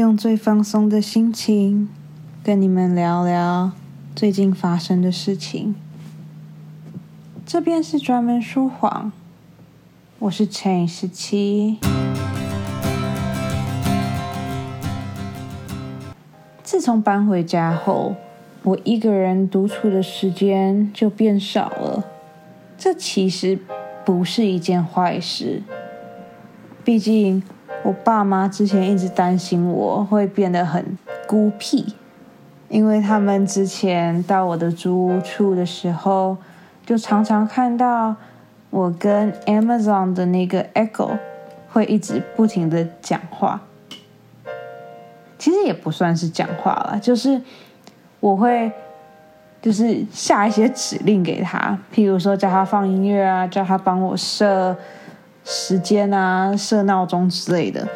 用最放松的心情跟你们聊聊最近发生的事情。这边是专门说谎，我是陈十七。自从搬回家后，我一个人独处的时间就变少了。这其实不是一件坏事，毕竟我爸妈之前一直担心我会变得很孤僻，因为他们之前到我的租屋处的时候，就常常看到我跟 Amazon 的那个 Echo 会一直不停的讲话。其实也不算是讲话了，就是我会。就是下一些指令给他，譬如说叫他放音乐啊，叫他帮我设时间啊、设闹钟之类的。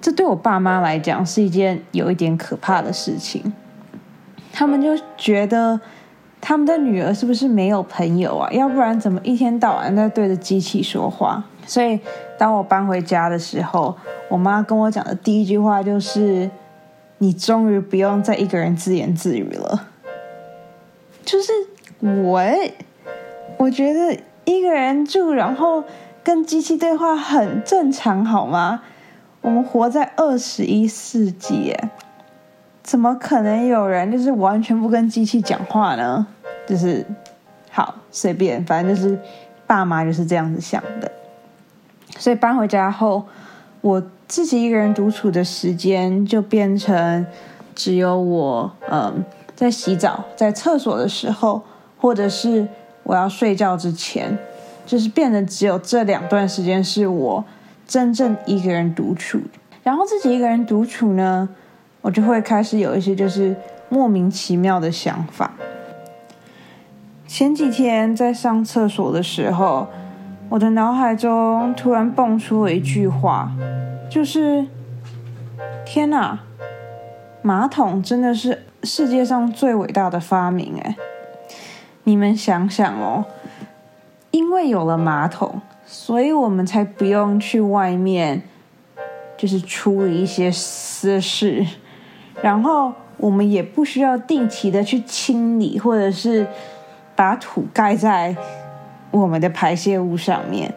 这对我爸妈来讲是一件有一点可怕的事情。他们就觉得他们的女儿是不是没有朋友啊？要不然怎么一天到晚在对着机器说话？所以当我搬回家的时候，我妈跟我讲的第一句话就是：“你终于不用再一个人自言自语了。”就是我，我觉得一个人住，然后跟机器对话很正常，好吗？我们活在二十一世纪，怎么可能有人就是完全不跟机器讲话呢？就是好随便，反正就是爸妈就是这样子想的。所以搬回家后，我自己一个人独处的时间就变成只有我，嗯。在洗澡、在厕所的时候，或者是我要睡觉之前，就是变得只有这两段时间是我真正一个人独处。然后自己一个人独处呢，我就会开始有一些就是莫名其妙的想法。前几天在上厕所的时候，我的脑海中突然蹦出了一句话，就是“天哪，马桶真的是”。世界上最伟大的发明，哎，你们想想哦，因为有了马桶，所以我们才不用去外面，就是处理一些私事，然后我们也不需要定期的去清理，或者是把土盖在我们的排泄物上面。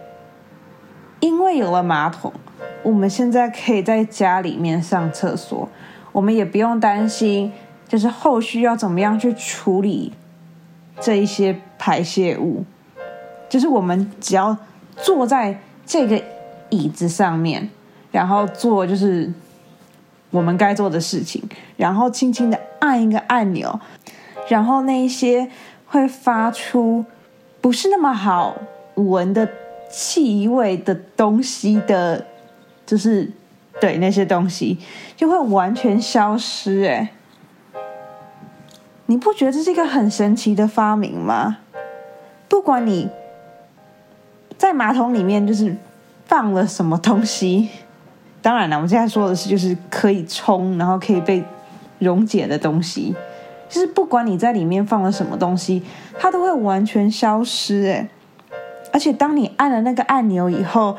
因为有了马桶，我们现在可以在家里面上厕所，我们也不用担心。就是后续要怎么样去处理这一些排泄物？就是我们只要坐在这个椅子上面，然后做就是我们该做的事情，然后轻轻的按一个按钮，然后那一些会发出不是那么好闻的气味的东西的，就是对那些东西就会完全消失，哎。你不觉得这是一个很神奇的发明吗？不管你马桶里面就是放了什么东西，当然了，我现在说的是就是可以冲，然后可以被溶解的东西，就是不管你在里面放了什么东西，它都会完全消失。哎，而且当你按了那个按钮以后，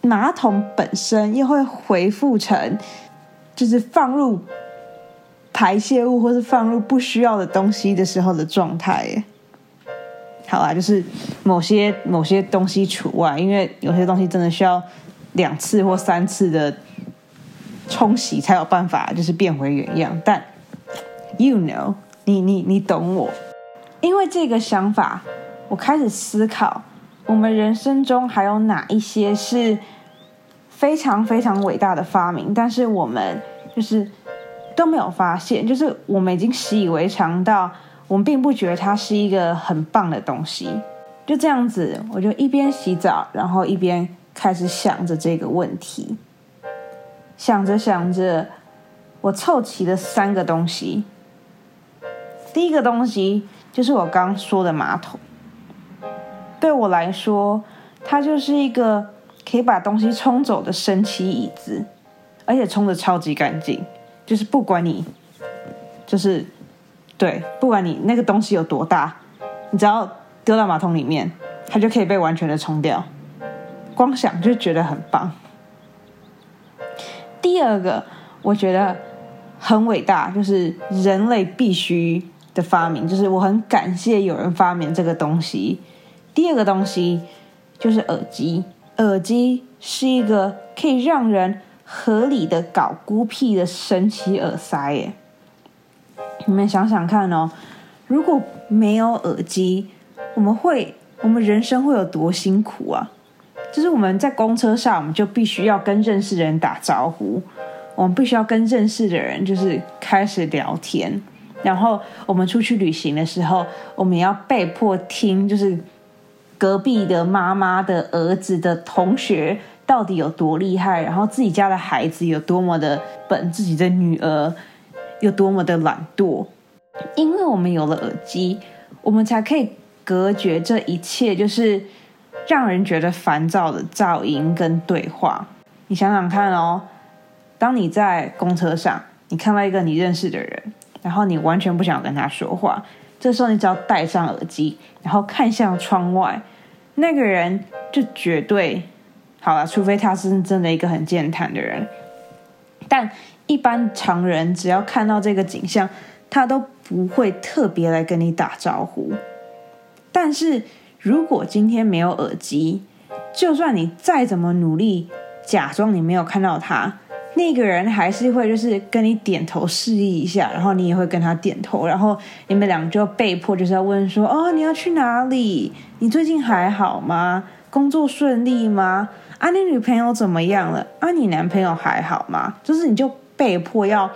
马桶本身又会恢复成就是放入。排泄物或是放入不需要的东西的时候的状态，耶。好啦，就是某些某些东西除外，因为有些东西真的需要两次或三次的冲洗才有办法，就是变回原样。但 you know，你你你懂我，因为这个想法，我开始思考，我们人生中还有哪一些是非常非常伟大的发明，但是我们就是。都没有发现，就是我们已经习以为常到我们并不觉得它是一个很棒的东西。就这样子，我就一边洗澡，然后一边开始想着这个问题。想着想着，我凑齐了三个东西。第一个东西就是我刚说的马桶。对我来说，它就是一个可以把东西冲走的神奇椅子，而且冲的超级干净。就是不管你，就是对，不管你那个东西有多大，你只要丢到马桶里面，它就可以被完全的冲掉。光想就觉得很棒。第二个，我觉得很伟大，就是人类必须的发明，就是我很感谢有人发明这个东西。第二个东西就是耳机，耳机是一个可以让人合理的搞孤僻的神奇耳塞耶。你们想想看哦，如果没有耳机，我们会，我们人生会有多辛苦啊？就是我们在公车上，我们就必须要跟认识的人打招呼，我们必须要跟认识的人就是开始聊天，然后我们出去旅行的时候，我们要被迫听，就是隔壁的妈妈的儿子的同学到底有多厉害，然后自己家的孩子有多么的笨，自己的女儿有多么的懒惰，因为我们有了耳机，我们才可以隔绝这一切，就是。让人觉得烦躁的噪音跟对话，你想想看哦。当你在公车上，你看到一个你认识的人，然后你完全不想跟他说话，这时候你只要戴上耳机，然后看向窗外，那个人就绝对好了，除非他是真的一个很健谈的人。但一般常人只要看到这个景象，他都不会特别来跟你打招呼。但是。如果今天没有耳机，就算你再怎么努力假装你没有看到他，那个人还是会就是跟你点头示意一下，然后你也会跟他点头，然后你们俩就被迫就是要问说：“哦，你要去哪里？你最近还好吗？工作顺利吗？啊，你女朋友怎么样了？啊，你男朋友还好吗？”就是你就被迫要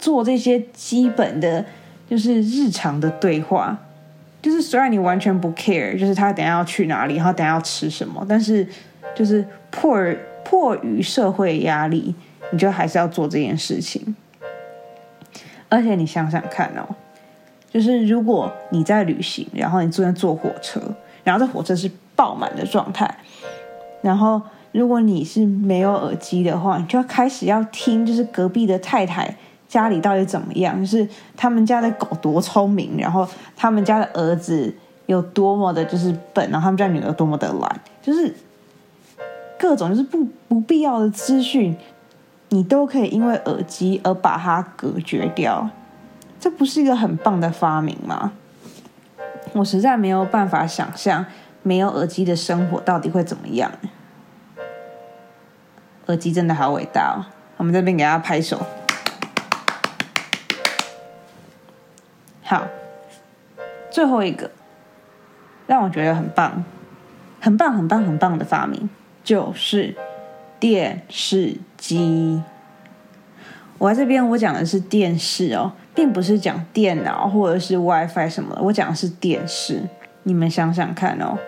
做这些基本的，就是日常的对话。就是虽然你完全不 care，就是他等下要去哪里，然后等下要吃什么，但是就是迫迫于社会压力，你就还是要做这件事情。而且你想想看哦，就是如果你在旅行，然后你坐在坐火车，然后这火车是爆满的状态，然后如果你是没有耳机的话，你就要开始要听，就是隔壁的太太。家里到底怎么样？就是他们家的狗多聪明，然后他们家的儿子有多么的，就是笨，然后他们家女儿多么的懒，就是各种就是不不必要的资讯，你都可以因为耳机而把它隔绝掉。这不是一个很棒的发明吗？我实在没有办法想象没有耳机的生活到底会怎么样。耳机真的好伟大哦！我们这边给他拍手。好，最后一个让我觉得很棒、很棒、很棒、很棒的发明就是电视机。我在这边我讲的是电视哦，并不是讲电脑或者是 WiFi 什么的。我讲的是电视。你们想想看哦，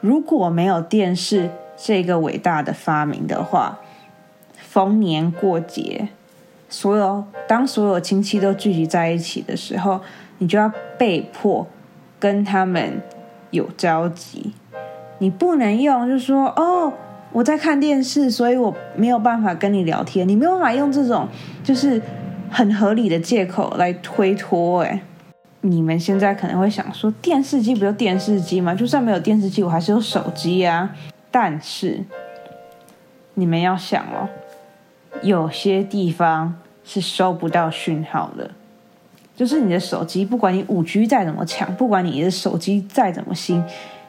如果没有电视这个伟大的发明的话，逢年过节，所有当所有亲戚都聚集在一起的时候。你就要被迫跟他们有交集，你不能用，就说哦，我在看电视，所以我没有办法跟你聊天。你没有办法用这种就是很合理的借口来推脱。哎，你们现在可能会想说，电视机不就电视机吗？就算没有电视机，我还是有手机啊。但是你们要想哦，有些地方是收不到讯号的。就是你的手机，不管你五 G 再怎么强，不管你的手机再怎么新，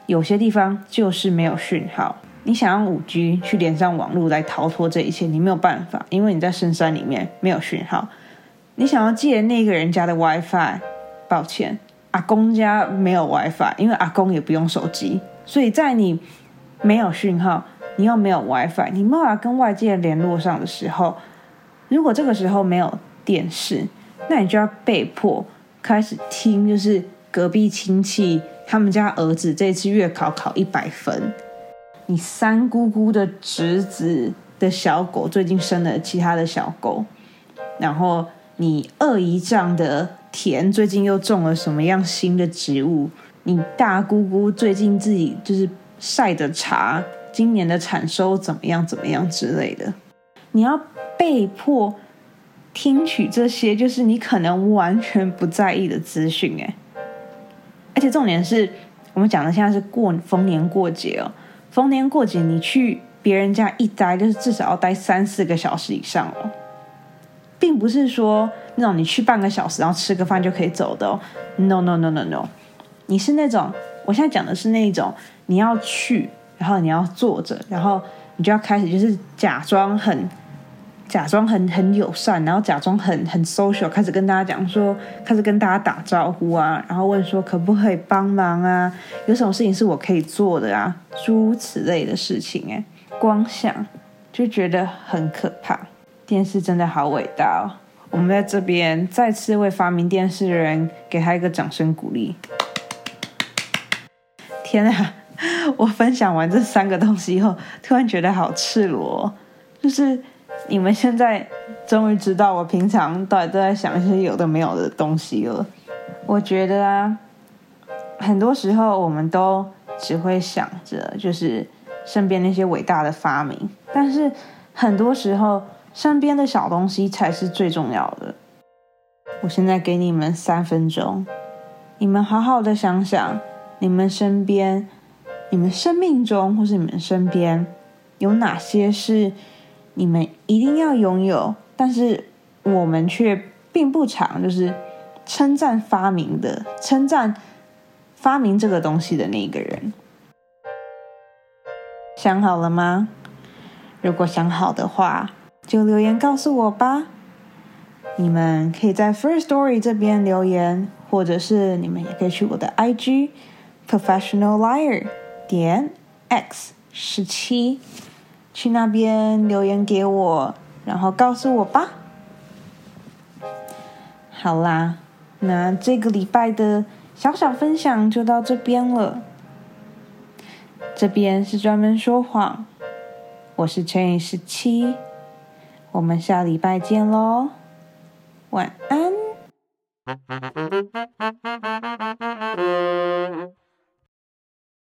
有些地方就是没有讯号。你想用五 G 去连上网络来逃脱这一切，你没有办法，因为你在深山里面没有讯号。你想要借那个人家的 WiFi，抱歉，阿公家没有 WiFi，因为阿公也不用手机，所以在你没有讯号，你又没有 WiFi，你没有办法跟外界联络上的时候，如果这个时候没有电视。那你就要被迫开始听，就是隔壁亲戚他们家儿子这次月考考一百分，你三姑姑的侄子的小狗最近生了其他的小狗，然后你二姨丈的田最近又种了什么样新的植物，你大姑姑最近自己就是晒的茶，今年的产收怎么样怎么样之类的，你要被迫。听取这些就是你可能完全不在意的资讯，哎，而且重点是我们讲的现在是过逢年过节哦，逢年过节你去别人家一待就是至少要待三四个小时以上哦，并不是说那种你去半个小时然后吃个饭就可以走的哦。No no no no no，你是那种，我现在讲的是那种你要去，然后你要坐着，然后你就要开始就是假装很。假装很很友善，然后假装很很 social，开始跟大家讲说，开始跟大家打招呼啊，然后问说可不可以帮忙啊，有什么事情是我可以做的啊，诸如此类的事情，哎，光想就觉得很可怕。电视真的好伟大哦！我们在这边再次为发明电视的人给他一个掌声鼓励。天啊！我分享完这三个东西以后，突然觉得好赤裸，就是。你们现在终于知道我平常到底都在想一些有的没有的东西了。我觉得啊，很多时候我们都只会想着就是身边那些伟大的发明，但是很多时候身边的小东西才是最重要的。我现在给你们三分钟，你们好好的想想，你们身边、你们生命中或是你们身边有哪些是。你们一定要拥有，但是我们却并不常就是称赞发明的，称赞发明这个东西的那个人。想好了吗？如果想好的话，就留言告诉我吧。你们可以在 First Story 这边留言，或者是你们也可以去我的 IG Professional Liar 点 X 十七。去那边留言给我，然后告诉我吧。好啦，那这个礼拜的小小分享就到这边了。这边是专门说谎，我是乘以十七，我们下礼拜见喽，晚安。